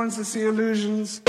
wants to see illusions.